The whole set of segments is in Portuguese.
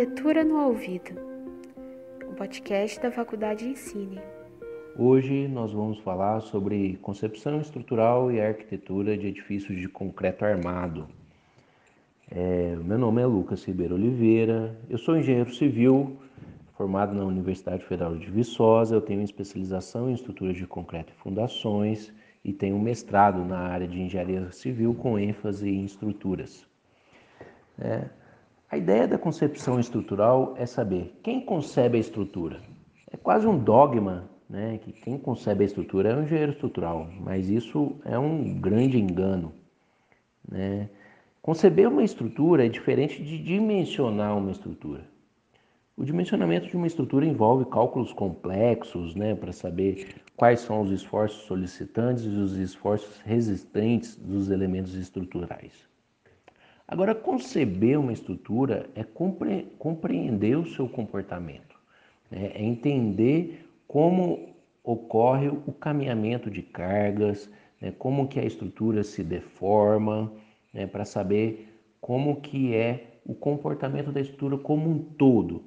Arquitetura no Ouvido, o um podcast da Faculdade Ensine. Hoje nós vamos falar sobre concepção estrutural e arquitetura de edifícios de concreto armado. É, meu nome é Lucas Ribeiro Oliveira, eu sou engenheiro civil, formado na Universidade Federal de Viçosa, eu tenho especialização em estruturas de concreto e fundações e tenho mestrado na área de engenharia civil com ênfase em estruturas. É, a ideia da concepção estrutural é saber quem concebe a estrutura. É quase um dogma né, que quem concebe a estrutura é um engenheiro estrutural, mas isso é um grande engano. Né? Conceber uma estrutura é diferente de dimensionar uma estrutura. O dimensionamento de uma estrutura envolve cálculos complexos né, para saber quais são os esforços solicitantes e os esforços resistentes dos elementos estruturais. Agora, conceber uma estrutura é compre compreender o seu comportamento, né? é entender como ocorre o caminhamento de cargas, né? como que a estrutura se deforma, né? para saber como que é o comportamento da estrutura como um todo,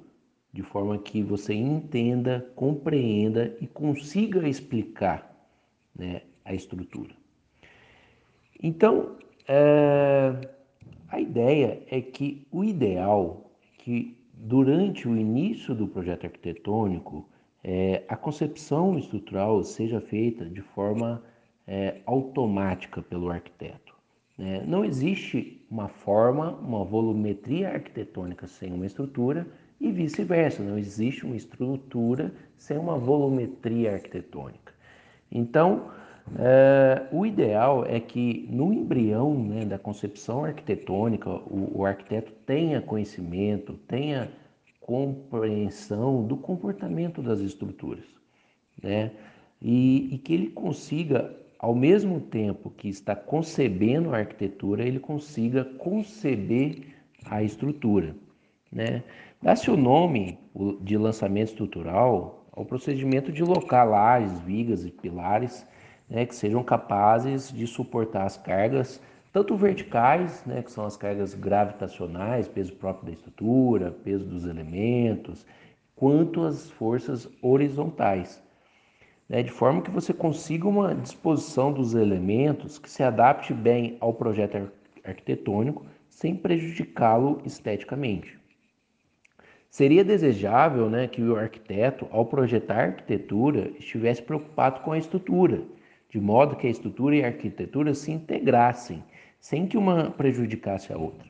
de forma que você entenda, compreenda e consiga explicar né, a estrutura. Então, é, a ideia é que o ideal é que durante o início do projeto arquitetônico é, a concepção estrutural seja feita de forma é, automática pelo arquiteto. Né? Não existe uma forma, uma volumetria arquitetônica sem uma estrutura e vice-versa, não existe uma estrutura sem uma volumetria arquitetônica. Então, é, o ideal é que no embrião né, da concepção arquitetônica o, o arquiteto tenha conhecimento, tenha compreensão do comportamento das estruturas, né? E, e, que ele consiga, ao mesmo tempo que está concebendo a arquitetura, ele consiga conceber a estrutura, né? Dá-se o nome de lançamento estrutural ao procedimento de locar lajes, vigas e pilares né, que sejam capazes de suportar as cargas, tanto verticais, né, que são as cargas gravitacionais, peso próprio da estrutura, peso dos elementos, quanto as forças horizontais, né, de forma que você consiga uma disposição dos elementos que se adapte bem ao projeto arquitetônico sem prejudicá-lo esteticamente. Seria desejável né, que o arquiteto, ao projetar a arquitetura, estivesse preocupado com a estrutura de modo que a estrutura e a arquitetura se integrassem, sem que uma prejudicasse a outra.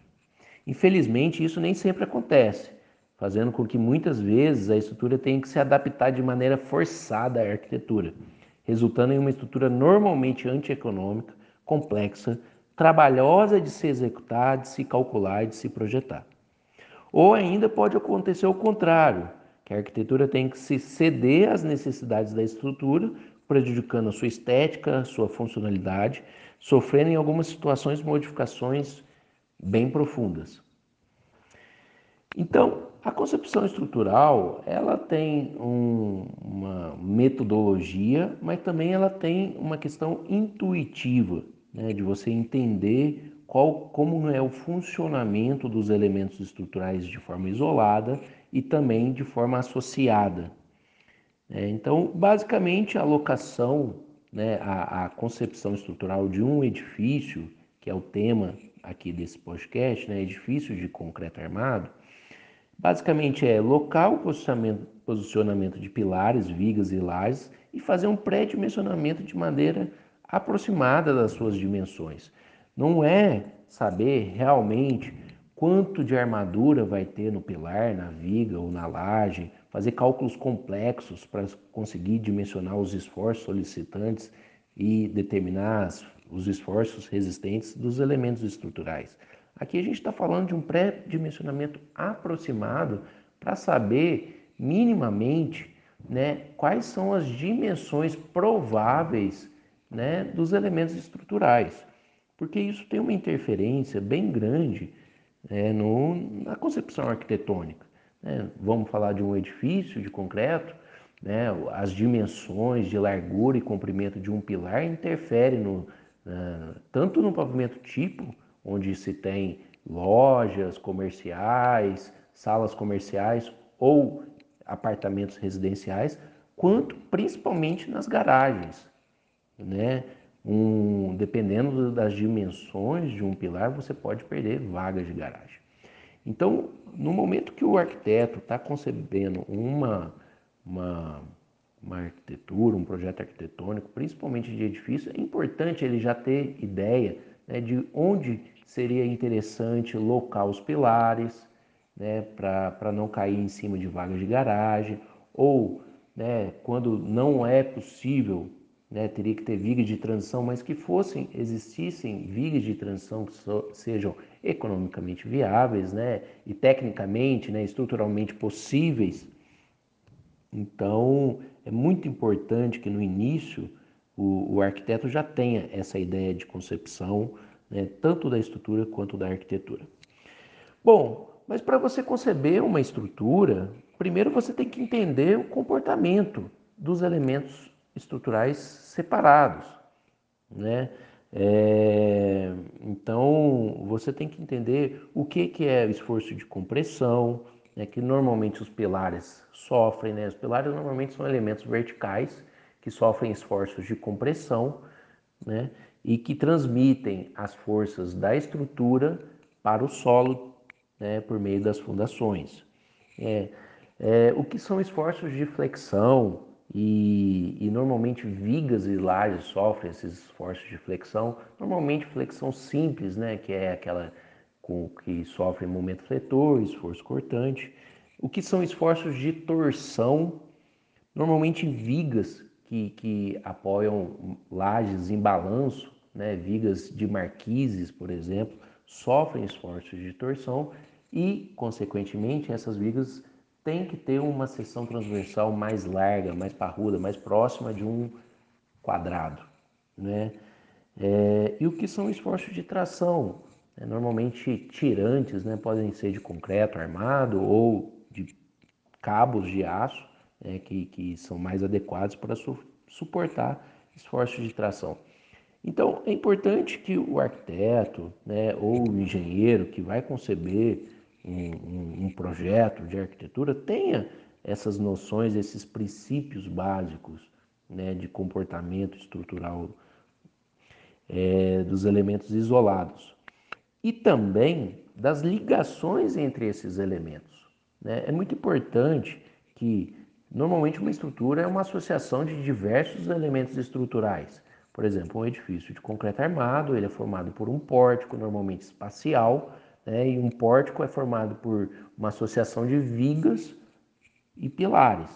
Infelizmente, isso nem sempre acontece, fazendo com que muitas vezes a estrutura tenha que se adaptar de maneira forçada à arquitetura, resultando em uma estrutura normalmente antieconômica, complexa, trabalhosa de se executar, de se calcular, de se projetar. Ou ainda pode acontecer o contrário, que a arquitetura tem que se ceder às necessidades da estrutura prejudicando a sua estética, a sua funcionalidade, sofrendo em algumas situações modificações bem profundas. Então, a concepção estrutural, ela tem um, uma metodologia, mas também ela tem uma questão intuitiva, né, de você entender qual, como é o funcionamento dos elementos estruturais de forma isolada e também de forma associada. É, então, basicamente, a locação, né, a, a, concepção estrutural de um edifício, que é o tema aqui desse podcast, né, edifício de concreto armado, basicamente é local, posicionamento, posicionamento de pilares, vigas e lajes e fazer um pré-dimensionamento de maneira aproximada das suas dimensões. Não é saber realmente quanto de armadura vai ter no pilar, na viga ou na laje, fazer cálculos complexos para conseguir dimensionar os esforços solicitantes e determinar os esforços resistentes dos elementos estruturais. Aqui a gente está falando de um pré-dimensionamento aproximado para saber minimamente né, quais são as dimensões prováveis né, dos elementos estruturais, porque isso tem uma interferência bem grande né, no, na concepção arquitetônica. Né? Vamos falar de um edifício de concreto, né? as dimensões de largura e comprimento de um pilar interferem no, uh, tanto no pavimento tipo, onde se tem lojas comerciais, salas comerciais ou apartamentos residenciais, quanto principalmente nas garagens, né? Um, dependendo das dimensões de um pilar, você pode perder vagas de garagem. Então, no momento que o arquiteto está concebendo uma, uma, uma arquitetura, um projeto arquitetônico, principalmente de edifício, é importante ele já ter ideia né, de onde seria interessante locar os pilares, né, para não cair em cima de vagas de garagem, ou né, quando não é possível, né, teria que ter vigas de transição, mas que fossem, existissem vigas de transição que so, sejam economicamente viáveis né, e tecnicamente, né, estruturalmente possíveis. Então, é muito importante que no início o, o arquiteto já tenha essa ideia de concepção, né, tanto da estrutura quanto da arquitetura. Bom, mas para você conceber uma estrutura, primeiro você tem que entender o comportamento dos elementos estruturais separados, né? É, então você tem que entender o que, que é esforço de compressão, né, que normalmente os pilares sofrem, né? Os pilares normalmente são elementos verticais que sofrem esforços de compressão, né? E que transmitem as forças da estrutura para o solo né, por meio das fundações. É, é, o que são esforços de flexão e, e, normalmente vigas e lajes sofrem esses esforços de flexão, normalmente flexão simples, né, que é aquela com que sofre momento fletor, esforço cortante. O que são esforços de torção, normalmente vigas que, que apoiam lajes em balanço, né, vigas de marquises, por exemplo, sofrem esforços de torção e, consequentemente, essas vigas têm que ter uma seção transversal mais larga, mais parruda, mais próxima de um quadrado. Né? É, e o que são esforços de tração? É, normalmente tirantes, né? podem ser de concreto armado ou de cabos de aço, né? que, que são mais adequados para su suportar esforços de tração. Então, é importante que o arquiteto né, ou o engenheiro que vai conceber um, um, projeto de arquitetura tenha essas noções, esses princípios básicos né, de comportamento estrutural é, dos elementos isolados e também das ligações entre esses elementos. Né? É muito importante que, normalmente, uma estrutura é uma associação de diversos elementos estruturais. Por exemplo, um edifício de concreto armado, ele é formado por um pórtico, normalmente espacial, né? E um pórtico é formado por uma associação de vigas e pilares.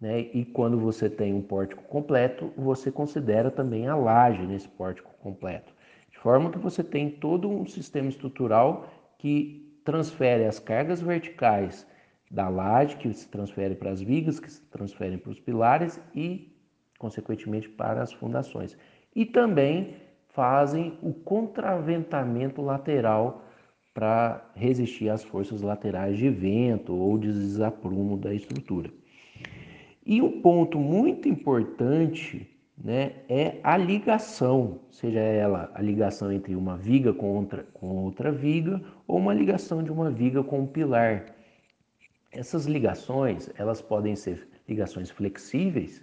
Né? E quando você tem um pórtico completo, você considera também a laje nesse pórtico completo. De forma que você tem todo um sistema estrutural que transfere as cargas verticais da laje, que se transfere para as vigas, que se transferem para os pilares e, consequentemente, para as fundações. E também fazem o contraventamento lateral para resistir às forças laterais de vento ou de desaprumo da estrutura. E um ponto muito importante né, é a ligação, seja ela a ligação entre uma viga com outra, com outra viga ou uma ligação de uma viga com um pilar. Essas ligações elas podem ser ligações flexíveis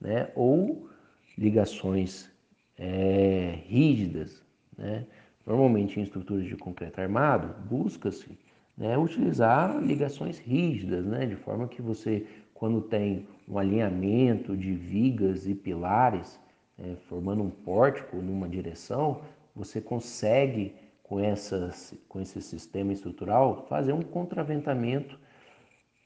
né, ou ligações é, rígidas. Né? Normalmente em estruturas de concreto armado, busca-se né, utilizar ligações rígidas, né, de forma que você, quando tem um alinhamento de vigas e pilares, né, formando um pórtico numa direção, você consegue, com, essas, com esse sistema estrutural, fazer um contraventamento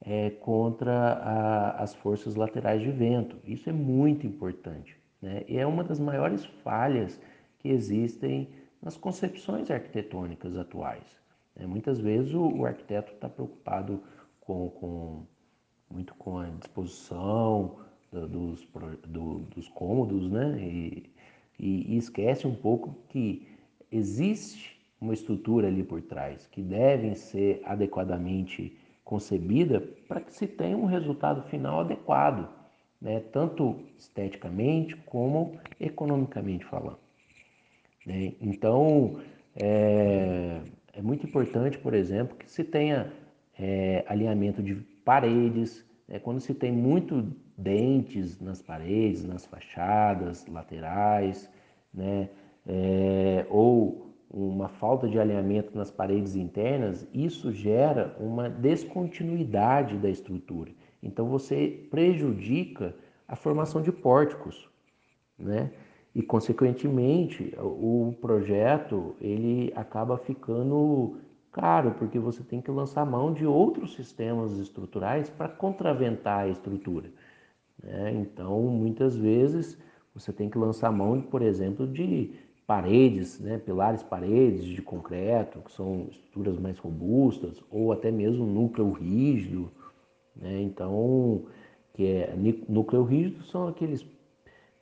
é, contra a, as forças laterais de vento. Isso é muito importante. Né? E é uma das maiores falhas que existem nas concepções arquitetônicas atuais. Né? Muitas vezes o, o arquiteto está preocupado com, com, muito com a disposição do, dos, do, dos cômodos, né? E, e, e esquece um pouco que existe uma estrutura ali por trás que devem ser adequadamente concebida para que se tenha um resultado final adequado, né? tanto esteticamente como economicamente falando. Né? Então, é, é, muito importante, por exemplo, que se tenha é, alinhamento de paredes, é, quando se tem muito dentes nas paredes, nas fachadas laterais, né, é, ou uma falta de alinhamento nas paredes internas, isso gera uma descontinuidade da estrutura. Então você prejudica a formação de pórticos, né? E consequentemente o projeto ele acaba ficando caro porque você tem que lançar mão de outros sistemas estruturais para contraventar a estrutura. Né? Então muitas vezes você tem que lançar mão, por exemplo, de paredes, né, pilares paredes de concreto, que são estruturas mais robustas, ou até mesmo núcleo rígido. Né? Então, que é núcleo rígido são aqueles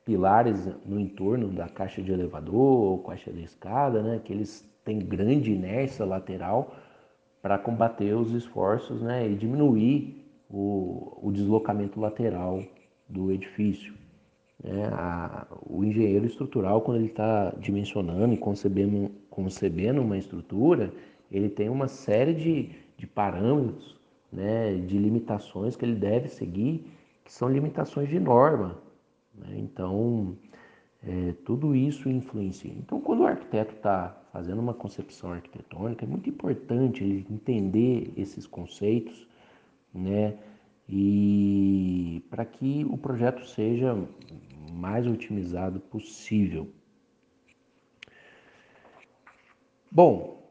pilares no entorno da caixa de elevador ou caixa de escada, né, que eles têm grande inércia lateral para combater os esforços né, e diminuir o, o deslocamento lateral do edifício. Né? A, o engenheiro estrutural, quando ele está dimensionando e concebendo, concebendo uma estrutura, ele tem uma série de, de parâmetros, né, de limitações que ele deve seguir, que são limitações de norma. Né? Então, é, tudo isso influencia. Então, quando o arquiteto está fazendo uma concepção arquitetônica, é muito importante ele entender esses conceitos, né? E para que o projeto seja mais otimizado possível. Bom,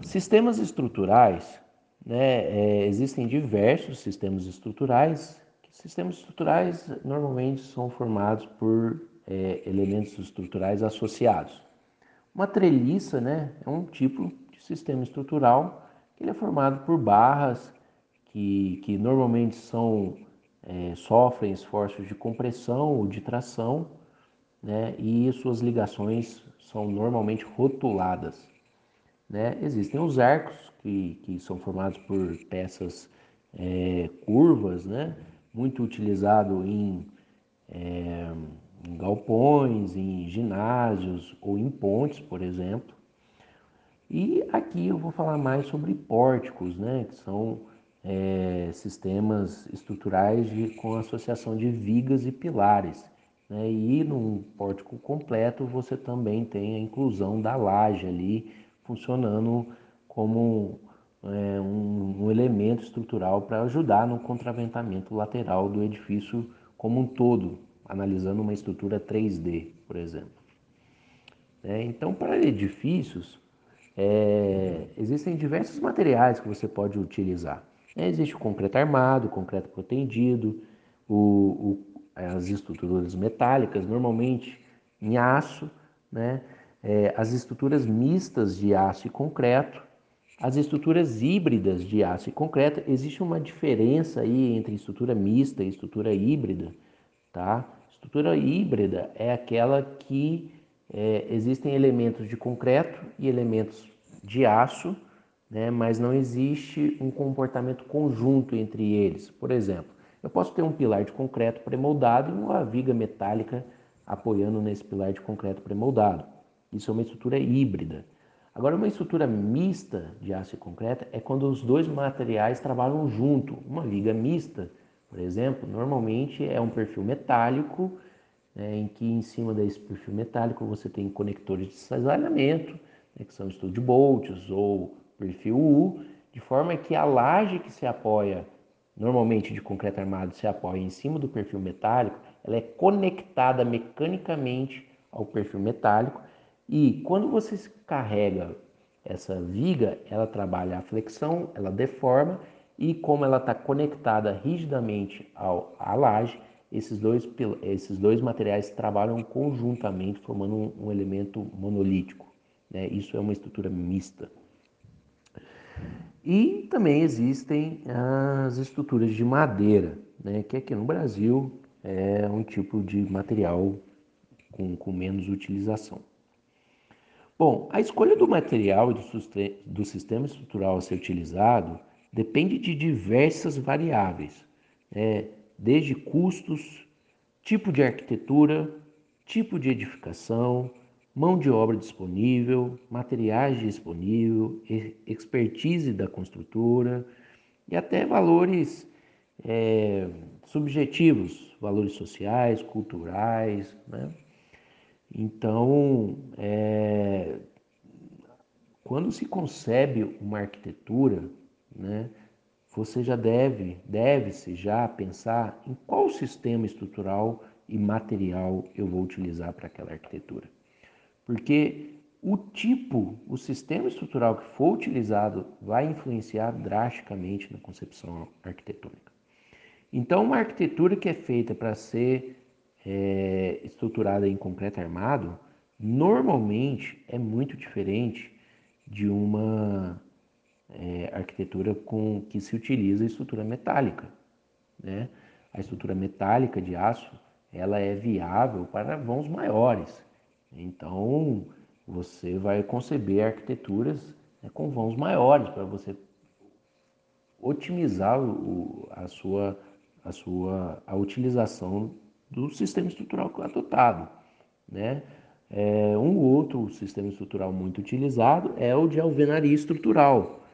sistemas estruturais, né, é, existem diversos sistemas estruturais. Sistemas estruturais normalmente são formados por é, elementos estruturais associados. Uma treliça né, é um tipo de sistema estrutural que ele é formado por barras que, que normalmente são é, sofrem esforços de compressão ou de tração, né, e suas ligações são normalmente rotuladas. Né? Existem os arcos, que, que são formados por peças é, curvas, né? Muito utilizado em, é, em galpões, em ginásios ou em pontes, por exemplo. E aqui eu vou falar mais sobre pórticos, né? que são é, sistemas estruturais de, com associação de vigas e pilares. Né? E num pórtico completo você também tem a inclusão da laje ali funcionando como é, um, um elemento estrutural para ajudar no contraventamento lateral do edifício como um todo, analisando uma estrutura 3D, por exemplo. É, então, para edifícios, é, existem diversos materiais que você pode utilizar. É, existe o concreto armado, o concreto protendido, o, o, as estruturas metálicas, normalmente em aço, né? É, as estruturas mistas de aço e concreto, as estruturas híbridas de aço e concreto. Existe uma diferença aí entre estrutura mista e estrutura híbrida, tá? Estrutura híbrida é aquela que é, existem elementos de concreto e elementos de aço né? mas não existe um comportamento conjunto entre eles. Por exemplo, eu posso ter um pilar de concreto pré-moldado e uma viga metálica apoiando nesse pilar de concreto pré-moldado. Isso é uma estrutura híbrida. Agora, uma estrutura mista de aço e concreto é quando os dois materiais trabalham junto. Uma viga mista, por exemplo, normalmente é um perfil metálico, né, em que em cima desse perfil metálico você tem conectores de cisalhamento, né, que são studd bolts ou perfil U, de forma que a laje que se apoia, normalmente de concreto armado, se apoia em cima do perfil metálico, ela é conectada mecanicamente ao perfil metálico e quando você carrega essa viga, ela trabalha a flexão, ela deforma e como ela está conectada rigidamente ao, à laje, esses dois, esses dois materiais trabalham conjuntamente, formando um, um elemento monolítico. Né? Isso é uma estrutura mista. E também existem as estruturas de madeira, né, que aqui no Brasil é um tipo de material com, com menos utilização. Bom, a escolha do material e do, do sistema estrutural a ser utilizado depende de diversas variáveis, né, desde custos, tipo de arquitetura, tipo de edificação, mão de obra disponível, materiais disponíveis, expertise da construtora e até valores é, subjetivos, valores sociais, culturais. Né? Então, é, quando se concebe uma arquitetura, né, você já deve, deve-se já pensar em qual sistema estrutural e material eu vou utilizar para aquela arquitetura. Porque o tipo, o sistema estrutural que for utilizado vai influenciar drasticamente na concepção arquitetônica. Então, uma arquitetura que é feita para ser é, estruturada em concreto armado, normalmente é muito diferente de uma é, arquitetura com que se utiliza estrutura metálica. Né? A estrutura metálica de aço ela é viável para vãos maiores. Então você vai conceber arquiteturas né, com vãos maiores para você otimizar o, a sua a sua a utilização do sistema estrutural adotado, né? É, um outro sistema estrutural muito utilizado é o de alvenaria estrutural.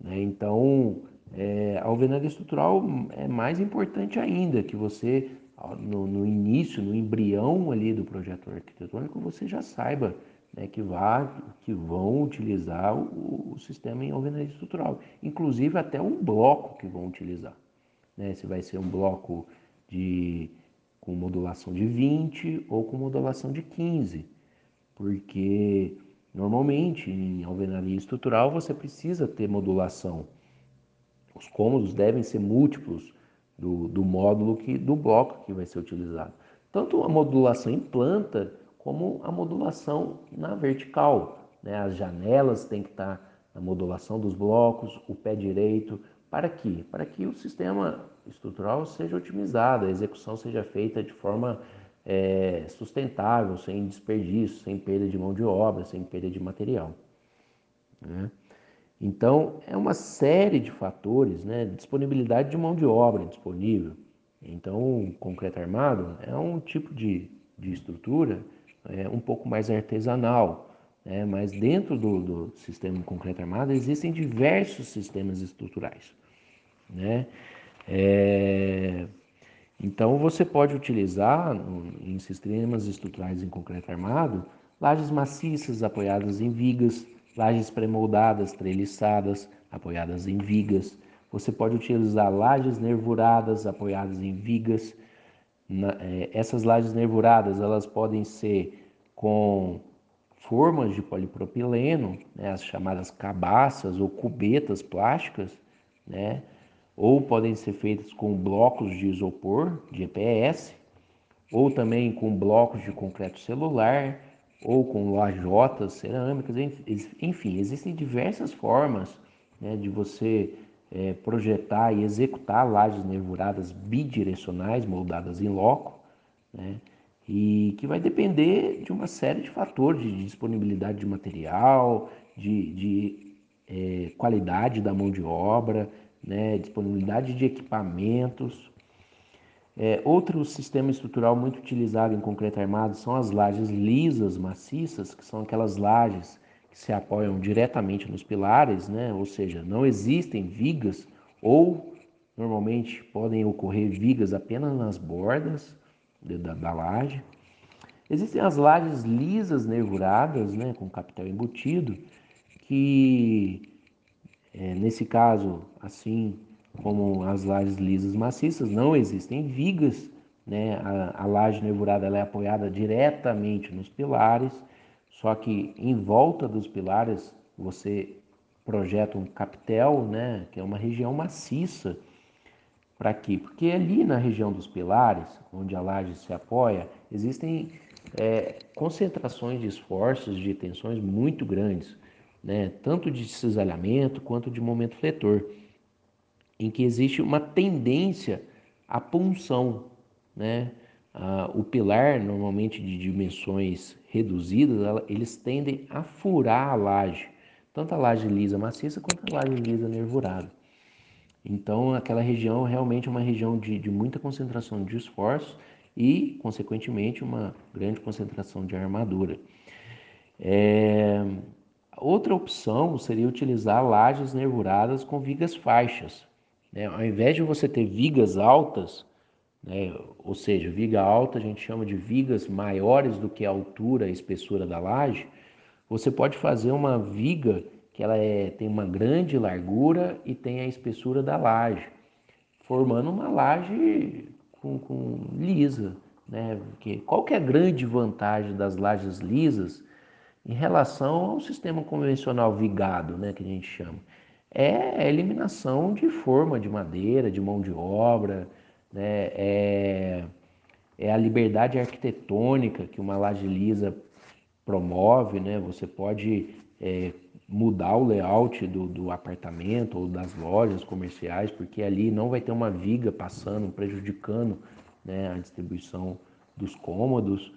Né? Então, é, a alvenaria estrutural é mais importante ainda, que você, no, no, início, no embrião ali do projeto arquitetônico, você já saiba né, que, vá, que vão utilizar o, o sistema em alvenaria estrutural. Inclusive até um bloco que vão utilizar. Né? Se vai ser um bloco de com modulação de 20 ou com modulação de 15, porque normalmente em alvenaria estrutural você precisa ter modulação. Os cômodos devem ser múltiplos do, do módulo que do bloco que vai ser utilizado. Tanto a modulação em planta como a modulação na vertical. Né? As janelas têm que estar na modulação dos blocos, o pé direito, para quê? Para que o sistema estrutural seja otimizado, a execução seja feita de forma é, sustentável, sem desperdício, sem perda de mão de obra, sem perda de material. Né? Então, é uma série de fatores, né? disponibilidade de mão de obra disponível. Então, o concreto armado é um tipo de, de estrutura é, um pouco mais artesanal, né? mas dentro do, do sistema concreto armado existem diversos sistemas estruturais. Né? É, então você pode utilizar em sistemas estruturais em concreto armado lajes maciças apoiadas em vigas, lajes pré-moldadas, treliçadas, apoiadas em vigas. Você pode utilizar lajes nervuradas apoiadas em vigas. Na, é, essas lajes nervuradas elas podem ser com formas de polipropileno, né, as chamadas cabaças ou cubetas plásticas, né, ou podem ser feitas com blocos de isopor, de EPS, ou também com blocos de concreto celular, ou com lajotas cerâmicas, enfim, existem diversas formas né, de você é, projetar e executar lajes nervuradas bidirecionais moldadas em loco, né, e que vai depender de uma série de fatores, de disponibilidade de material, de, de é, qualidade da mão de obra, né, disponibilidade de equipamentos. É, outro sistema estrutural muito utilizado em concreto armado são as lajes lisas, maciças, que são aquelas lajes que se apoiam diretamente nos pilares, né, ou seja, não existem vigas ou normalmente podem ocorrer vigas apenas nas bordas da, da laje. Existem as lajes lisas nervuradas, né, com capital embutido, que é, nesse caso, assim como as lajes lisas maciças, não existem vigas, né? a, a laje nervurada é apoiada diretamente nos pilares, só que em volta dos pilares você projeta um capitel, né? que é uma região maciça. Para quê? Porque ali na região dos pilares, onde a laje se apoia, existem é, concentrações de esforços, de tensões muito grandes né, tanto de cisalhamento quanto de momento fletor, em que existe uma tendência à punção. Né? Ah, o pilar, normalmente de dimensões reduzidas, eles tendem a furar a laje, tanto a laje lisa maciça quanto a laje lisa nervurada. Então, aquela região realmente é uma região de, de muita concentração de esforços e, consequentemente, uma grande concentração de armadura. É... Outra opção seria utilizar lajes nervuradas com vigas faixas. Né? Ao invés de você ter vigas altas, né? ou seja, viga alta a gente chama de vigas maiores do que a altura e espessura da laje, você pode fazer uma viga que ela é, tem uma grande largura e tem a espessura da laje, formando uma laje com, com lisa. Né? Porque qual que é a grande vantagem das lajes lisas em relação ao sistema convencional vigado, né, que a gente chama? É a eliminação de forma de madeira, de mão de obra, né? é, é a liberdade arquitetônica que uma laje lisa promove, né? Você pode é, mudar o layout do, do, apartamento ou das lojas comerciais, porque ali não vai ter uma viga passando, prejudicando né, a distribuição dos cômodos,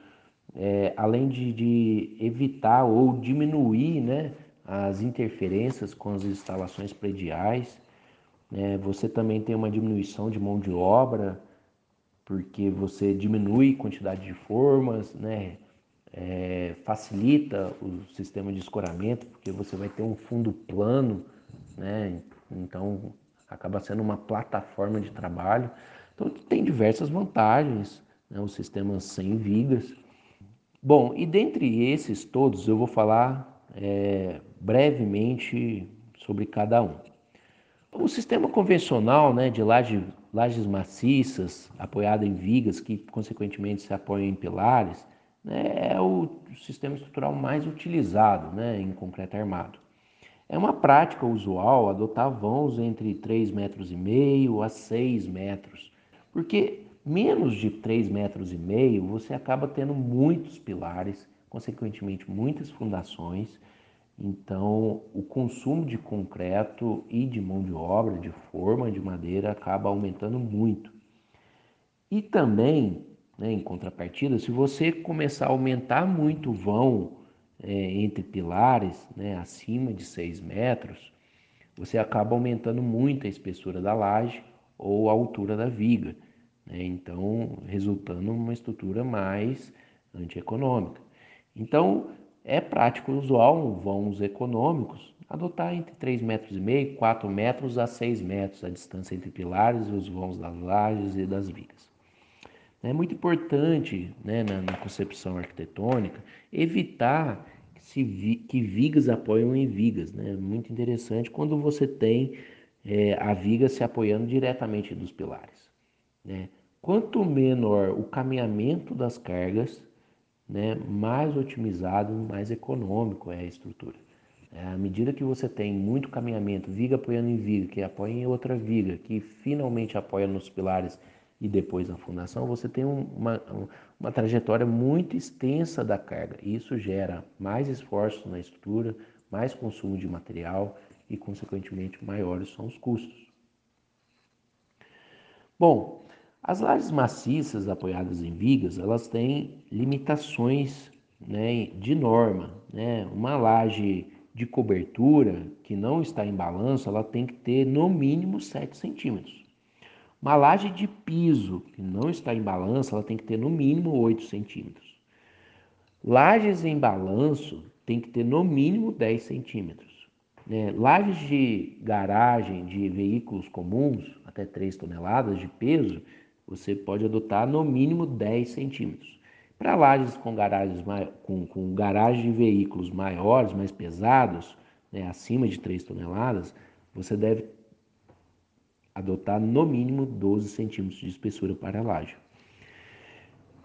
é, além de, de, evitar ou diminuir né, as interferências com as instalações prediais. Né, você também tem uma diminuição de mão de obra, porque você diminui quantidade de formas, né, é, facilita o sistema de escoramento, porque você vai ter um fundo plano, né? Então acaba sendo uma plataforma de trabalho. Então tem diversas vantagens, né? o sistema sem vigas. Bom, e dentre esses todos eu vou falar é, brevemente sobre cada um. O sistema convencional né, de laje, lajes maciças, apoiada em vigas, que consequentemente se apoiam em pilares, né, é o sistema estrutural mais utilizado né, em concreto armado. É uma prática usual adotar vãos entre 3,5 metros e meio a 6 metros, porque menos de 3 metros e meio você acaba tendo muitos pilares, consequentemente muitas fundações, então o consumo de concreto e de mão de obra, de forma de madeira, acaba aumentando muito. E também né? Em contrapartida, se você começar a aumentar muito o vão é, entre pilares, né, acima de 6 metros, você acaba aumentando muito a espessura da laje ou a altura da viga. Né? Então, resultando numa estrutura mais antieconômica. Então, é prático usual vãos econômicos adotar entre 3,5 metros e meio, 4 metros a 6 metros a distância entre pilares e os vãos das lajes e das vigas. É muito importante né, na, na, concepção arquitetônica evitar que, se vi, que vigas apoiam em vigas. Né? Muito interessante quando você tem é, a viga se apoiando diretamente dos pilares. Né? Quanto menor o caminhamento das cargas, né, mais otimizado, mais econômico é a estrutura. É, à medida que você tem muito caminhamento, viga apoiando em viga, que apoia em outra viga, que finalmente apoia nos pilares e depois na fundação, você tem uma, uma trajetória muito extensa da carga. Isso gera mais esforço na estrutura, mais consumo de material e, consequentemente, maiores são os custos. Bom, as lajes maciças apoiadas em vigas, elas têm limitações né, de norma. Né? Uma laje de cobertura que não está em balanço, ela tem que ter no mínimo 7 centímetros. Uma laje de piso que não está em balanço, ela tem que ter no mínimo 8 centímetros. Lajes em balanço tem que ter no mínimo 10 centímetros. Né? Lajes de garagem de veículos comuns, até 3 toneladas de peso, você pode adotar no mínimo 10 centímetros. Para lajes com garagens com, com garagem de veículos maiores, mais pesados, né, acima de 3 toneladas, você deve adotar no mínimo 12 centímetros de espessura para a laje.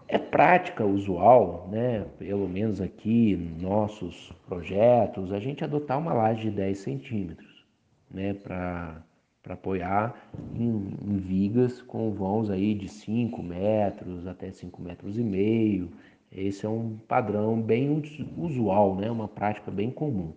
É prática usual, né, pelo menos aqui nossos projetos, a gente adotar uma laje de 10 centímetros, né, para apoiar em, em, vigas com vãos aí de 5 metros até 5 metros e meio. Esse é um padrão bem usual, né, uma prática bem comum.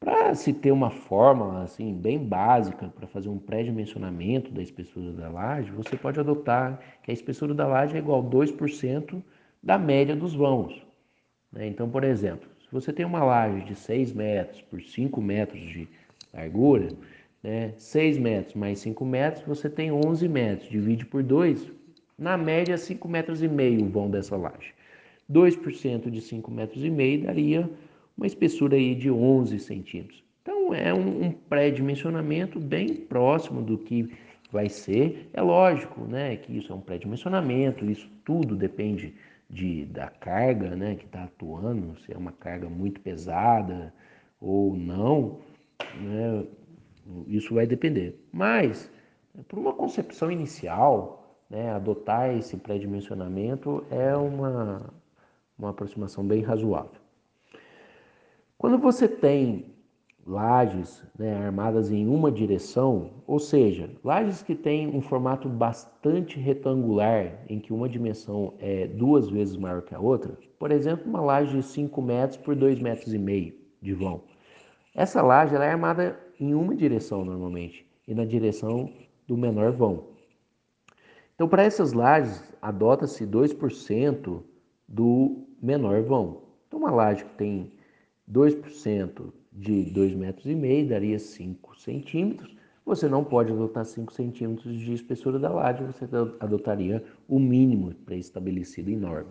Para se ter uma fórmula assim bem básica para fazer um pré-dimensionamento da espessura da laje, você pode adotar que a espessura da laje é igual a 2% da média dos vãos. Né? Então, por exemplo, se você tem uma laje de 6 metros por 5 metros de largura, né? 6 metros mais 5 metros, você tem 11 metros. Divide por 2, Na média, 5 metros e meio vão dessa laje. 2% de 5 metros e meio daria uma espessura aí de 11 centímetros. Então é um, um pré-dimensionamento bem próximo do que vai ser. É lógico né, que isso é um pré-dimensionamento, isso tudo depende de, da carga né, que está atuando, se é uma carga muito pesada ou não, né, isso vai depender. Mas, por uma concepção inicial, né, adotar esse pré-dimensionamento é uma, uma aproximação bem razoável. Quando você tem lajes né, armadas em uma direção, ou seja, lajes que têm um formato bastante retangular, em que uma dimensão é duas vezes maior que a outra, por exemplo, uma laje de 5 metros por 2 metros e meio de vão. Essa laje é armada em uma direção normalmente, e na direção do menor vão. Então, para essas lajes, adota-se 2% do menor vão. Então, uma laje que tem 2% de 2,5 metros e meio daria 5 centímetros. Você não pode adotar 5 centímetros de espessura da laje, você adotaria o mínimo pré-estabelecido em norma.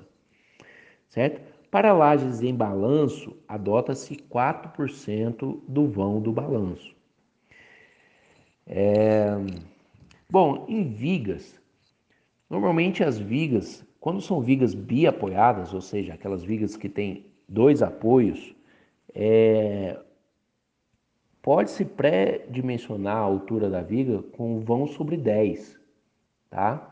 Certo? Para lajes em balanço, adota-se 4% do vão do balanço. É... Bom, em vigas, normalmente as vigas, quando são vigas biapoiadas, ou seja, aquelas vigas que têm dois apoios, é, Pode-se pré-dimensionar a altura da viga com vão sobre 10, tá?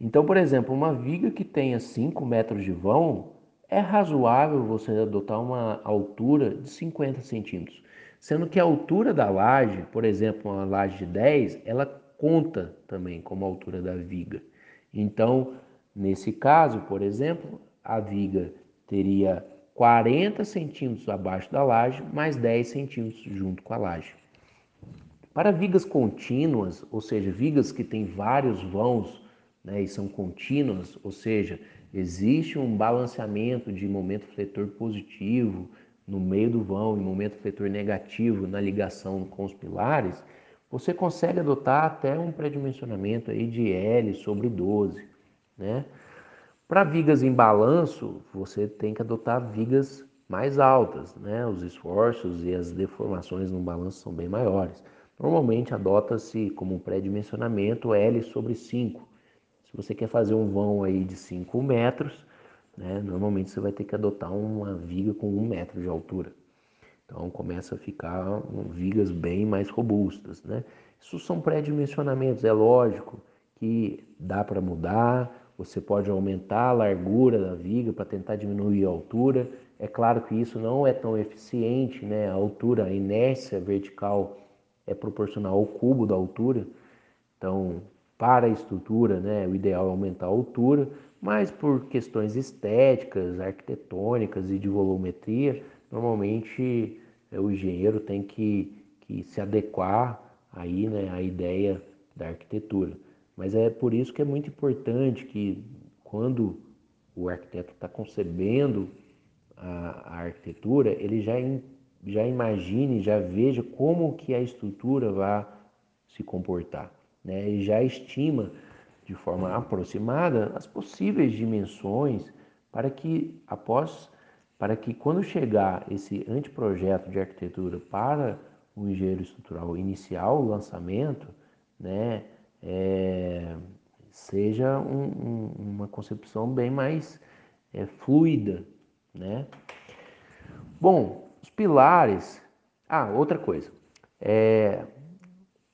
Então, por exemplo, uma viga que tenha 5 metros de vão, é razoável você adotar uma altura de 50 centímetros. Sendo que a altura da laje, por exemplo, uma laje de 10, ela conta também como altura da viga. Então, nesse caso, por exemplo, a viga teria 40 centímetros abaixo da laje, mais 10 centímetros junto com a laje. Para vigas contínuas, ou seja, vigas que têm vários vãos né, e são contínuas, ou seja, existe um balanceamento de momento fletor positivo no meio do vão e momento fletor negativo na ligação com os pilares, você consegue adotar até um pré-dimensionamento aí de L sobre 12, né? Para vigas em balanço, você tem que adotar vigas mais altas, né? Os esforços e as deformações no balanço são bem maiores. Normalmente adota-se como pré-dimensionamento L sobre 5. Se você quer fazer um vão aí de 5 metros, né? normalmente você vai ter que adotar uma viga com 1 metro de altura. Então começa a ficar vigas bem mais robustas, né? Isso são pré-dimensionamentos, é lógico que dá para mudar, você pode aumentar a largura da viga para tentar diminuir a altura. É claro que isso não é tão eficiente, né? A altura, a inércia vertical é proporcional ao cubo da altura. Então, para a estrutura, né, o ideal é aumentar a altura, mas por questões estéticas, arquitetônicas e de volumetria, normalmente é, o engenheiro tem que, que se adequar aí, né, à ideia da arquitetura. Mas é por isso que é muito importante que quando o arquiteto está concebendo a, a, arquitetura, ele já, in, já imagine, já veja como que a estrutura vai se comportar. Né? E já estima de forma aproximada as possíveis dimensões para que após para que quando chegar esse anteprojeto de arquitetura para o engenheiro estrutural iniciar o lançamento, né, é, seja um, um, uma concepção bem mais é, fluida, né? Bom, os pilares. Ah, outra coisa. É,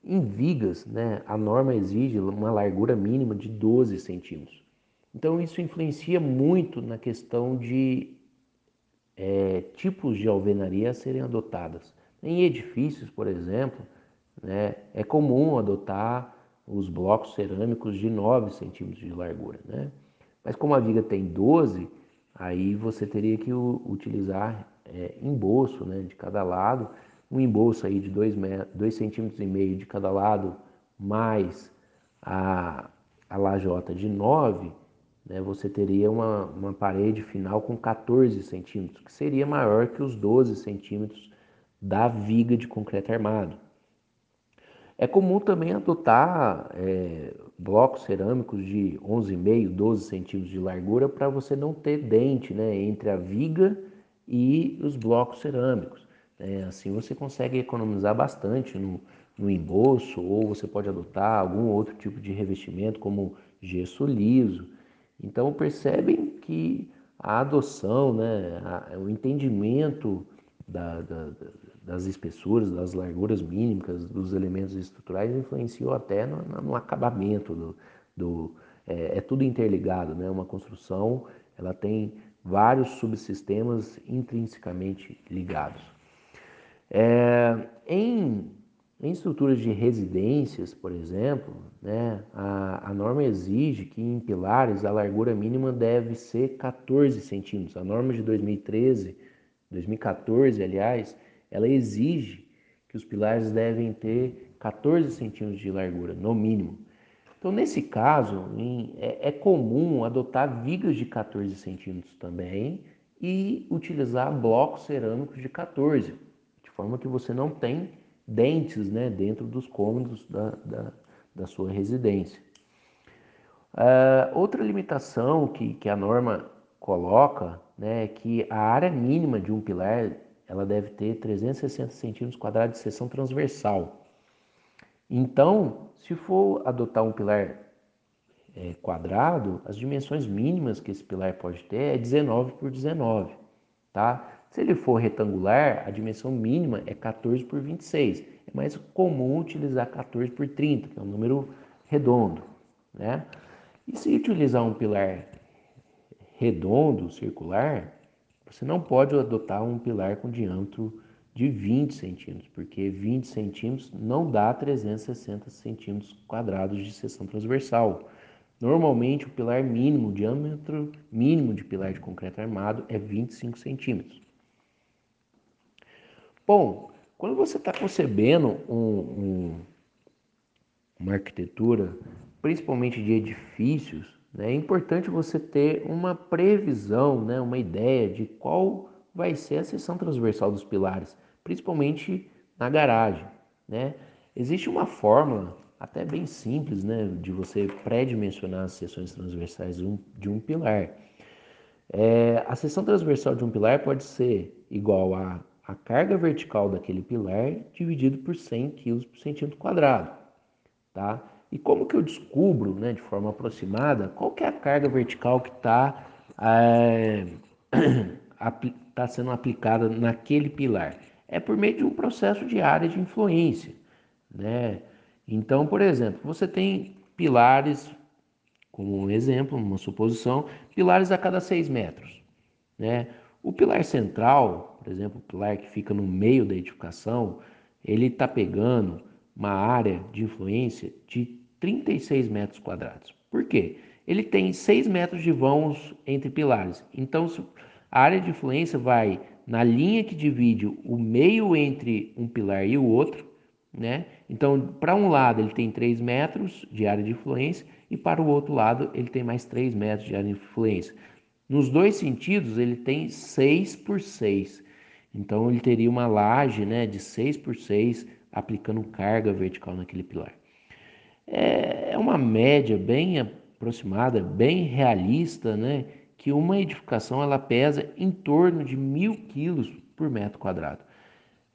em vigas, né, a norma exige uma largura mínima de 12 centímetros. Então, isso influencia muito na questão de é, tipos de alvenaria a serem adotadas. Em edifícios, por exemplo, né, é comum adotar os blocos cerâmicos de 9 centímetros de largura. Né? Mas como a viga tem 12, aí você teria que utilizar é, embolso né, de cada lado, um embolso aí de 2 centímetros e meio de cada lado, mais a, a lajota de 9, né, você teria uma, uma parede final com 14 centímetros, que seria maior que os 12 centímetros da viga de concreto armado. É comum também adotar é, blocos cerâmicos de 11,5, 12 centímetros de largura para você não ter dente né, entre a viga e os blocos cerâmicos. É, assim você consegue economizar bastante no, no embolso ou você pode adotar algum outro tipo de revestimento como gesso liso. Então percebem que a adoção, né, a, o entendimento da, da, das espessuras, das larguras mínimas, dos elementos estruturais influenciou até no, no acabamento do, do é, é, tudo interligado, né? Uma construção ela tem vários subsistemas intrinsecamente ligados. É, em, em, estruturas de residências, por exemplo, né, a, a, norma exige que em pilares a largura mínima deve ser 14 centímetros. A norma de 2013, 2014, aliás, ela exige que os pilares devem ter 14 centímetros de largura, no mínimo. Então, nesse caso, é, é comum adotar vigas de 14 centímetros também e utilizar blocos cerâmicos de 14, de forma que você não tem dentes né, dentro dos cômodos da, da, da sua residência. Uh, outra limitação que, que a norma coloca né, é que a área mínima de um pilar ela deve ter 360 centímetros quadrados de seção transversal. Então, se for adotar um pilar é, quadrado, as dimensões mínimas que esse pilar pode ter é 19 por 19, tá? Se ele for retangular, a dimensão mínima é 14 por 26. É mais comum utilizar 14 por 30, que é um número redondo, né? E se utilizar um pilar redondo, circular, você não pode adotar um pilar com diâmetro de 20 centímetros, porque 20 centímetros não dá 360 centímetros quadrados de seção transversal. Normalmente, o pilar mínimo, o diâmetro mínimo de pilar de concreto armado é 25 centímetros. Bom, quando você está concebendo um, um, uma arquitetura, principalmente de edifícios, né? É importante você ter uma previsão, né? uma ideia de qual vai ser a seção transversal dos pilares, principalmente na garagem. Né? Existe uma fórmula até bem simples né? de você pré-dimensionar as seções transversais de um, pilar. É, a seção transversal de um pilar pode ser igual a, a carga vertical daquele pilar dividido por 100 kg por centímetro quadrado. Tá? E como que eu descubro, né, de forma aproximada, qual que é a carga vertical que está é, tá sendo aplicada naquele pilar? É por meio de um processo de área de influência. Né? Então, por exemplo, você tem pilares, como um exemplo, uma suposição, pilares a cada 6 metros. Né? O pilar central, por exemplo, pilar que fica no meio da edificação, ele está pegando uma área de influência de 36 metros quadrados. Por quê? Ele tem 6 metros de vãos entre pilares. Então, a área de influência vai na linha que divide o meio entre um pilar e o outro, né? Então, para um lado ele tem 3 metros de área de influência e para o outro lado ele tem mais 3 metros de área de influência. Nos dois sentidos ele tem 6 por 6. Então ele teria uma laje né, de 6 por 6 aplicando carga vertical naquele pilar. É, é uma média bem aproximada, bem realista, né? Que uma edificação ela pesa em torno de mil quilos por metro quadrado.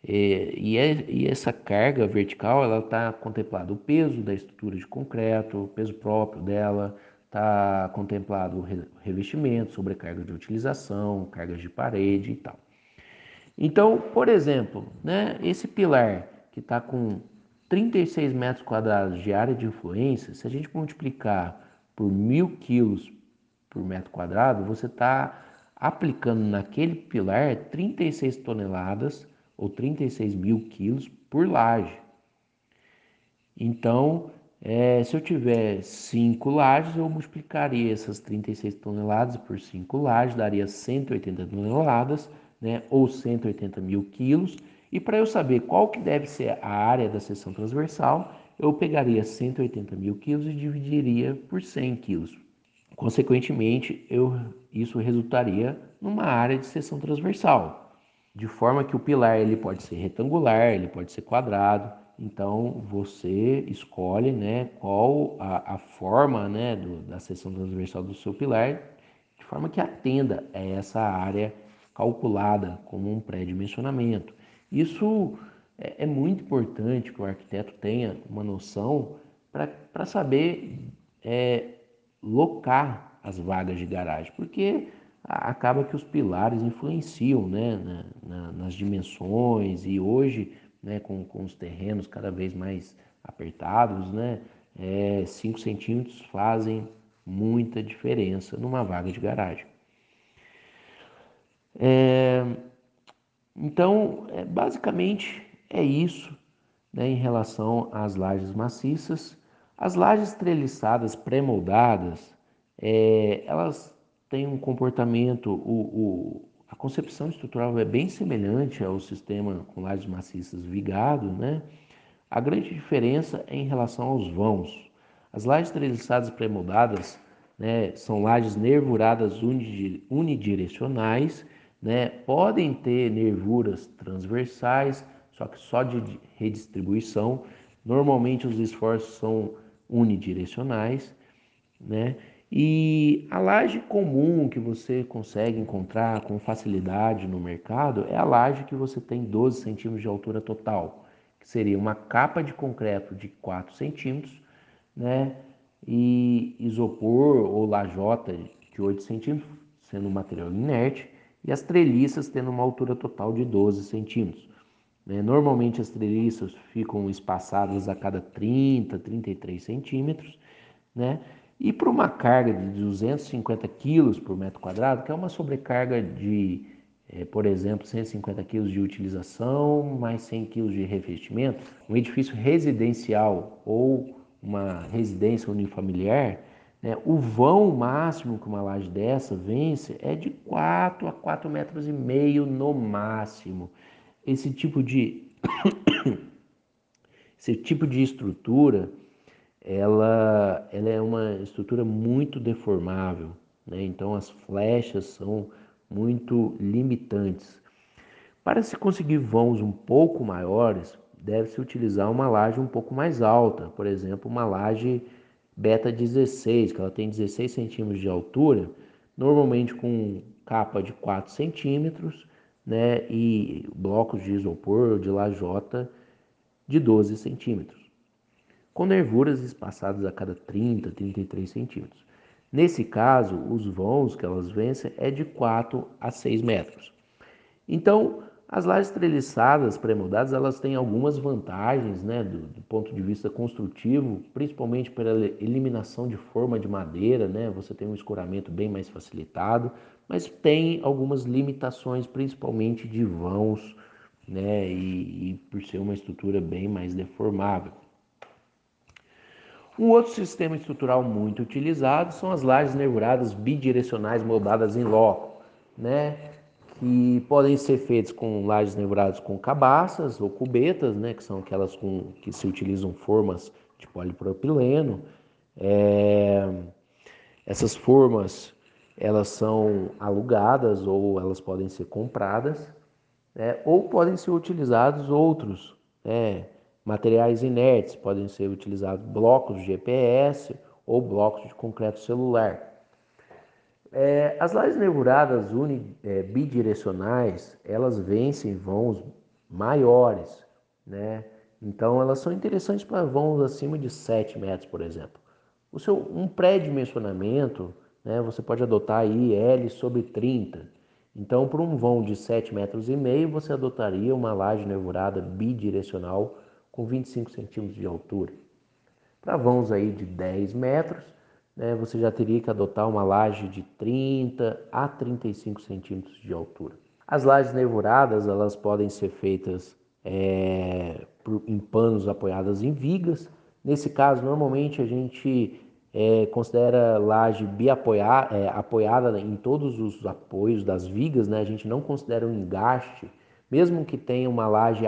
É, e, é, e, essa carga vertical ela está contemplado o peso da estrutura de concreto, o peso próprio dela, está contemplado o revestimento, sobrecarga de utilização, cargas de parede e tal. Então, por exemplo, né, esse pilar que está com 36 metros quadrados de área de influência, se a gente multiplicar por mil quilos por metro quadrado, você está aplicando naquele pilar 36 toneladas ou 36 mil quilos por laje. Então, é, se eu tiver 5 lajes, eu multiplicaria essas 36 toneladas por 5 lajes, daria 180 toneladas, né, ou 180 mil quilos, e para eu saber qual que deve ser a área da seção transversal, eu pegaria 180 mil quilos e dividiria por 100 quilos. Consequentemente, eu, isso resultaria numa área de seção transversal, de forma que o pilar ele pode ser retangular, ele pode ser quadrado, então você escolhe né, qual a, a forma né, do, da seção transversal do seu pilar, de forma que atenda a essa área calculada como um pré-dimensionamento. Isso é, é, muito importante que o arquiteto tenha uma noção para saber é, locar as vagas de garagem, porque acaba que os pilares influenciam né, na, na, nas dimensões e hoje né, com, com os terrenos cada vez mais apertados, né, 5 é, centímetros fazem muita diferença numa vaga de garagem. É, então, é, basicamente é isso né, em relação às lajes maciças. As lajes treliçadas pré-moldadas, é, elas têm um comportamento, o, o, a concepção estrutural é bem semelhante ao sistema com lajes maciças vigado, né? A grande diferença é em relação aos vãos. As lajes treliçadas pré-moldadas né, são lajes nervuradas unidirecionais, né, podem ter nervuras transversais, só que só de redistribuição. Normalmente os esforços são unidirecionais, né? E a laje comum que você consegue encontrar com facilidade no mercado é a laje que você tem 12 centímetros de altura total, que seria uma capa de concreto de 4 centímetros, né? E isopor ou lajota de 8 centímetros, sendo um material inerte, e as treliças tendo uma altura total de 12 centímetros. Né? Normalmente as treliças ficam espaçadas a cada 30, 33 centímetros, né? E para uma carga de 250 quilos por metro quadrado, que é uma sobrecarga de, é, por exemplo, 150 quilos de utilização mais 100 quilos de revestimento, um edifício residencial ou uma residência unifamiliar, né, o vão máximo que uma laje dessa vence é de 4 a 4 metros e meio no máximo. Esse tipo de esse tipo de estrutura ela, ela é uma estrutura muito deformável, né? então as flechas são muito limitantes. Para se conseguir vãos um pouco maiores, deve-se utilizar uma laje um pouco mais alta, por exemplo, uma laje beta 16, que ela tem 16 centímetros de altura, normalmente com capa de 4 centímetros, né, e blocos de isopor de lajota de 12 centímetros com nervuras espaçadas a cada 30, 33 centímetros. Nesse caso, os vãos que elas vencem é de 4 a 6 metros. Então, as lajes treliçadas pré-moldadas, elas têm algumas vantagens, né, do, do, ponto de vista construtivo, principalmente pela eliminação de forma de madeira, né, você tem um escoramento bem mais facilitado, mas tem algumas limitações, principalmente de vãos, né, e, e por ser uma estrutura bem mais deformável. Um outro sistema estrutural muito utilizado são as lajes nervuradas bidirecionais moldadas em loco, né? Que podem ser feitas com lajes nervuradas com cabaças ou cubetas, né? que são aquelas com, que se utilizam formas de polipropileno. É... Essas formas elas são alugadas ou elas podem ser compradas, né? ou podem ser utilizados outros, né? Materiais inertes podem ser utilizados blocos de GPS ou blocos de concreto celular. É, as lajes nervuradas uni, é, bidirecionais, elas vencem vãos maiores, né? Então elas são interessantes para vãos acima de 7 metros, por exemplo. O seu, um pré-dimensionamento, né, você pode adotar aí L sobre 30. Então, para um vão de 7 metros e meio, você adotaria uma laje nervurada bidirecional com 25 centímetros de altura. Para vãos aí de 10 metros, né, você já teria que adotar uma laje de 30 a 35 centímetros de altura. As lajes nervuradas elas podem ser feitas é, em panos apoiadas em vigas. Nesse caso, normalmente a gente é, considera laje biapoiada, é, apoiada em todos os apoios das vigas, né? a gente não considera um engaste, mesmo que tenha uma laje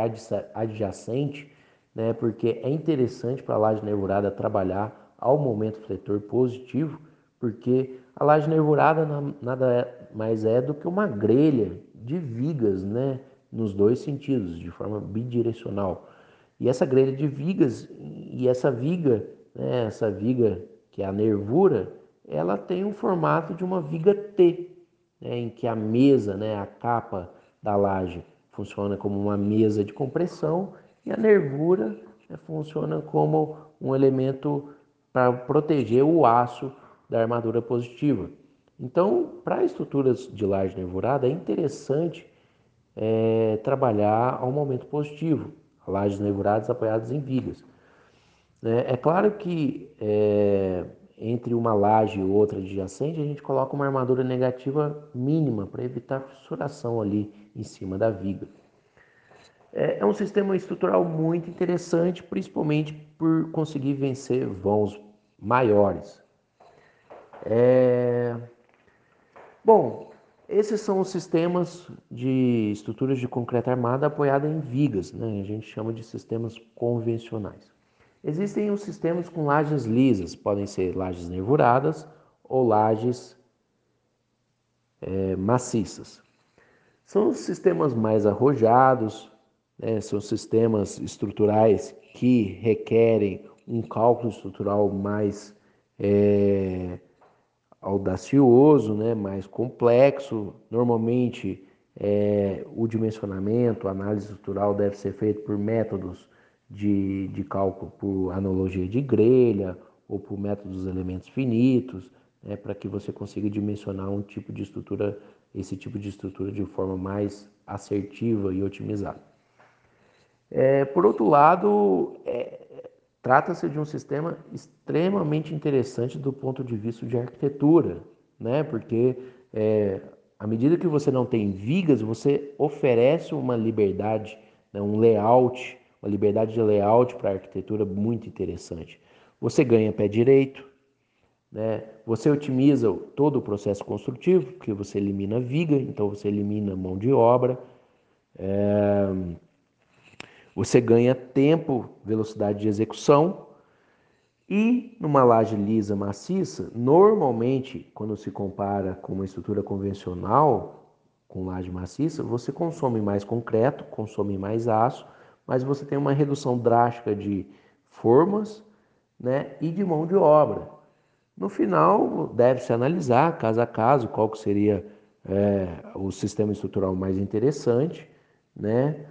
adjacente, né, porque é interessante para a laje nervurada trabalhar ao momento fletor positivo, porque a laje nervurada nada mais é do que uma grelha de vigas, né, nos dois sentidos, de forma bidirecional. E essa grelha de vigas, e essa viga, né, essa viga que é a nervura, ela tem um formato de uma viga T, né, em que a mesa, né, a capa da laje, funciona como uma mesa de compressão e a nervura né, funciona como um elemento para proteger o aço da armadura positiva. Então, para estruturas de laje nervurada, é interessante é, trabalhar ao momento positivo, lajes nervuradas apoiadas em vigas. É, é claro que é, entre uma laje e outra adjacente, a gente coloca uma armadura negativa mínima para evitar fissuração ali em cima da viga. É, é um sistema estrutural muito interessante, principalmente por conseguir vencer vãos maiores. É... Bom, esses são os sistemas de estruturas de concreto armado apoiada em vigas, né? a gente chama de sistemas convencionais. Existem os sistemas com lajes lisas, podem ser lajes nervuradas ou lajes é, maciças. São os sistemas mais arrojados, né? são sistemas estruturais que requerem um cálculo estrutural mais é, audacioso, né, mais complexo. Normalmente, é, o dimensionamento, a análise estrutural deve ser feito por métodos de, de cálculo por analogia de grelha ou por método dos elementos finitos, né, para que você consiga dimensionar um tipo de estrutura, esse tipo de estrutura de forma mais assertiva e otimizada. É, por outro lado, é, Trata-se de um sistema extremamente interessante do ponto de vista de arquitetura, né? porque é, à medida que você não tem vigas, você oferece uma liberdade, né? um layout, uma liberdade de layout para a arquitetura muito interessante. Você ganha pé direito, né? você otimiza todo o processo construtivo, porque você elimina viga, então você elimina mão de obra. É, você ganha tempo, velocidade de execução. E numa laje lisa maciça, normalmente, quando se compara com uma estrutura convencional, com laje maciça, você consome mais concreto, consome mais aço, mas você tem uma redução drástica de formas né, e de mão de obra. No final, deve-se analisar, caso a caso, qual que seria é, o sistema estrutural mais interessante, né?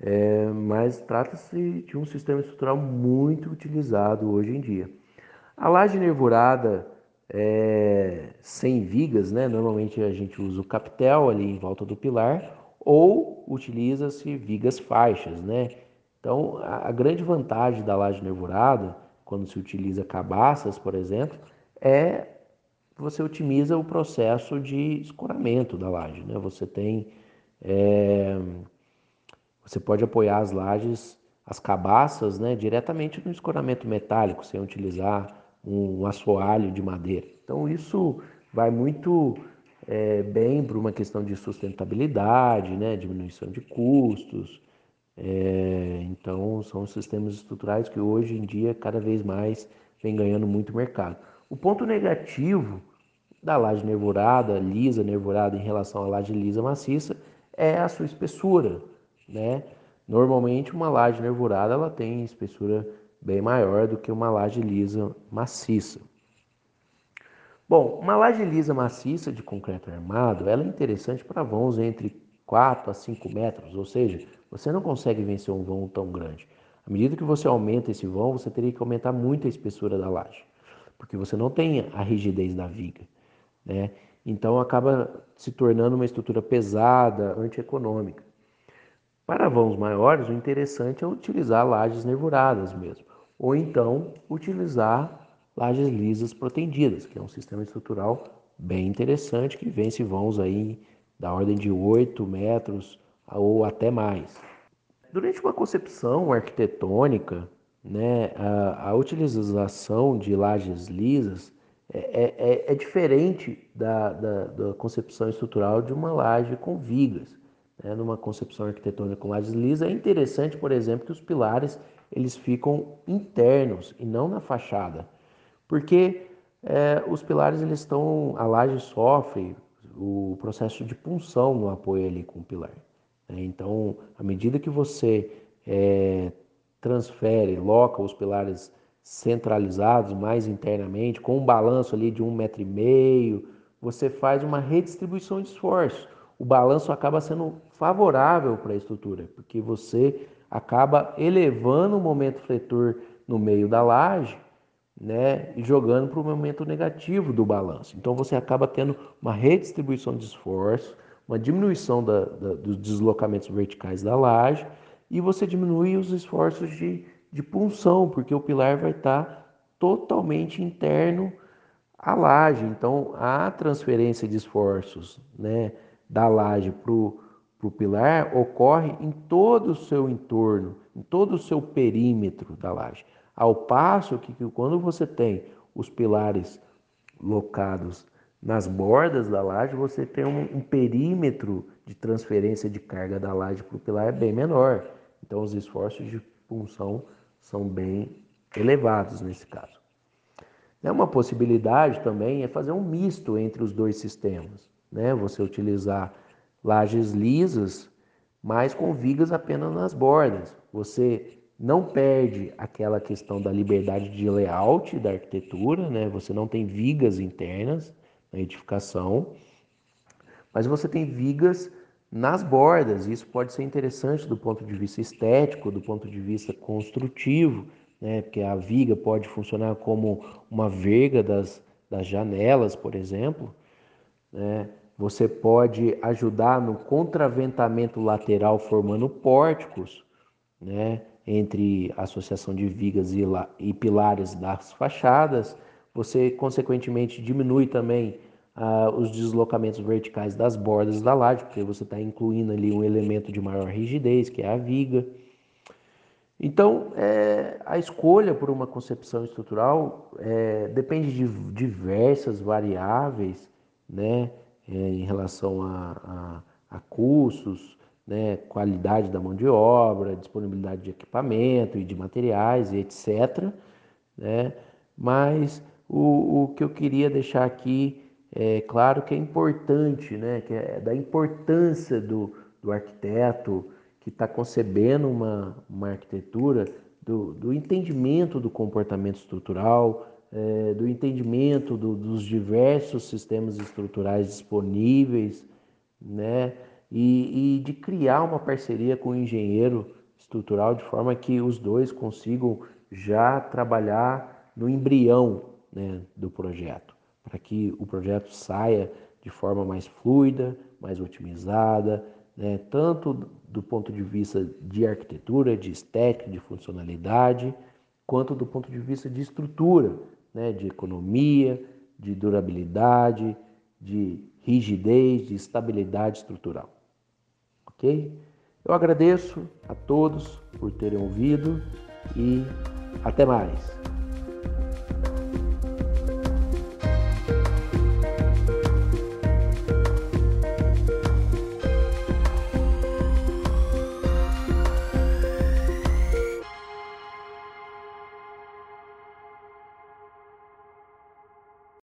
É, mas trata-se de um sistema estrutural muito utilizado hoje em dia. A laje nervurada é, sem vigas, né? normalmente a gente usa o capitel ali em volta do pilar ou utiliza-se vigas faixas. Né? Então, a, a grande vantagem da laje nervurada, quando se utiliza cabaças, por exemplo, é você otimiza o processo de escoramento da laje. Né? Você tem é, você pode apoiar as lajes, as cabaças, né, diretamente no escoramento metálico, sem utilizar um assoalho de madeira. Então isso vai muito é, bem para uma questão de sustentabilidade, né, diminuição de custos. É, então são sistemas estruturais que hoje em dia cada vez mais vem ganhando muito mercado. O ponto negativo da laje nervurada, lisa, nervurada em relação à laje lisa maciça é a sua espessura né? Normalmente uma laje nervurada ela tem espessura bem maior do que uma laje lisa maciça. Bom, uma laje lisa maciça de concreto armado, ela é interessante para vãos entre 4 a 5 metros, ou seja, você não consegue vencer um vão tão grande. À medida que você aumenta esse vão, você teria que aumentar muito a espessura da laje, porque você não tem a rigidez da viga, né? Então acaba se tornando uma estrutura pesada, antieconômica. Para vãos maiores, o interessante é utilizar lajes nervuradas mesmo, ou então utilizar lajes lisas protendidas, que é um sistema estrutural bem interessante que vence vãos aí da ordem de 8 metros ou até mais. Durante uma concepção arquitetônica, né, a, a utilização de lajes lisas é, é, é, é diferente da, da, da concepção estrutural de uma laje com vigas né, numa concepção arquitetônica com lajes lisas, é interessante, por exemplo, que os pilares eles ficam internos e não na fachada, porque é, os pilares eles estão, a laje sofre o processo de punção no apoio ali com o pilar. Né? Então, à medida que você é, transfere, loca os pilares centralizados mais internamente, com um balanço ali de um metro e meio, você faz uma redistribuição de esforço. O balanço acaba sendo favorável para a estrutura, porque você acaba elevando o momento fletor no meio da laje, né, e jogando para o momento negativo do balanço. Então você acaba tendo uma redistribuição de esforço, uma diminuição da, da, dos deslocamentos verticais da laje e você diminui os esforços de, de punção, porque o pilar vai estar totalmente interno à laje. Então a transferência de esforços né, da laje para o pilar ocorre em todo o seu entorno, em todo o seu perímetro da laje. Ao passo que, que quando você tem os pilares locados nas bordas da laje, você tem um, um perímetro de transferência de carga da laje para o pilar bem menor. Então, os esforços de punção são bem elevados nesse caso. É uma possibilidade também é fazer um misto entre os dois sistemas, né? Você utilizar lajes lisas, mas com vigas apenas nas bordas. Você não perde aquela questão da liberdade de layout da arquitetura, né? Você não tem vigas internas na edificação, mas você tem vigas nas bordas. Isso pode ser interessante do ponto de vista estético, do ponto de vista construtivo, né? Porque a viga pode funcionar como uma verga das, das janelas, por exemplo, né? Você pode ajudar no contraventamento lateral formando pórticos, né? entre associação de vigas e, e pilares das fachadas, você consequentemente diminui também ah, os deslocamentos verticais das bordas da laje, porque você está incluindo ali um elemento de maior rigidez, que é a viga. Então, é, a escolha por uma concepção estrutural é, depende de diversas variáveis, né, é, em relação a, a, a custos, né, qualidade da mão de obra, disponibilidade de equipamento e de materiais e etc. Né? Mas o, o que eu queria deixar aqui é claro que é importante, né, que é da importância do, do arquiteto que está concebendo uma, uma arquitetura, do, do entendimento do comportamento estrutural, é, do entendimento do, dos diversos sistemas estruturais disponíveis, né? e, e de criar uma parceria com o engenheiro estrutural de forma que os dois consigam já trabalhar no embrião né, do projeto, para que o projeto saia de forma mais fluida, mais otimizada, né, tanto do ponto de vista de arquitetura, de estética, de funcionalidade, quanto do ponto de vista de estrutura, né, de economia, de durabilidade, de rigidez, de estabilidade estrutural ok? Eu agradeço a todos por terem ouvido e até mais.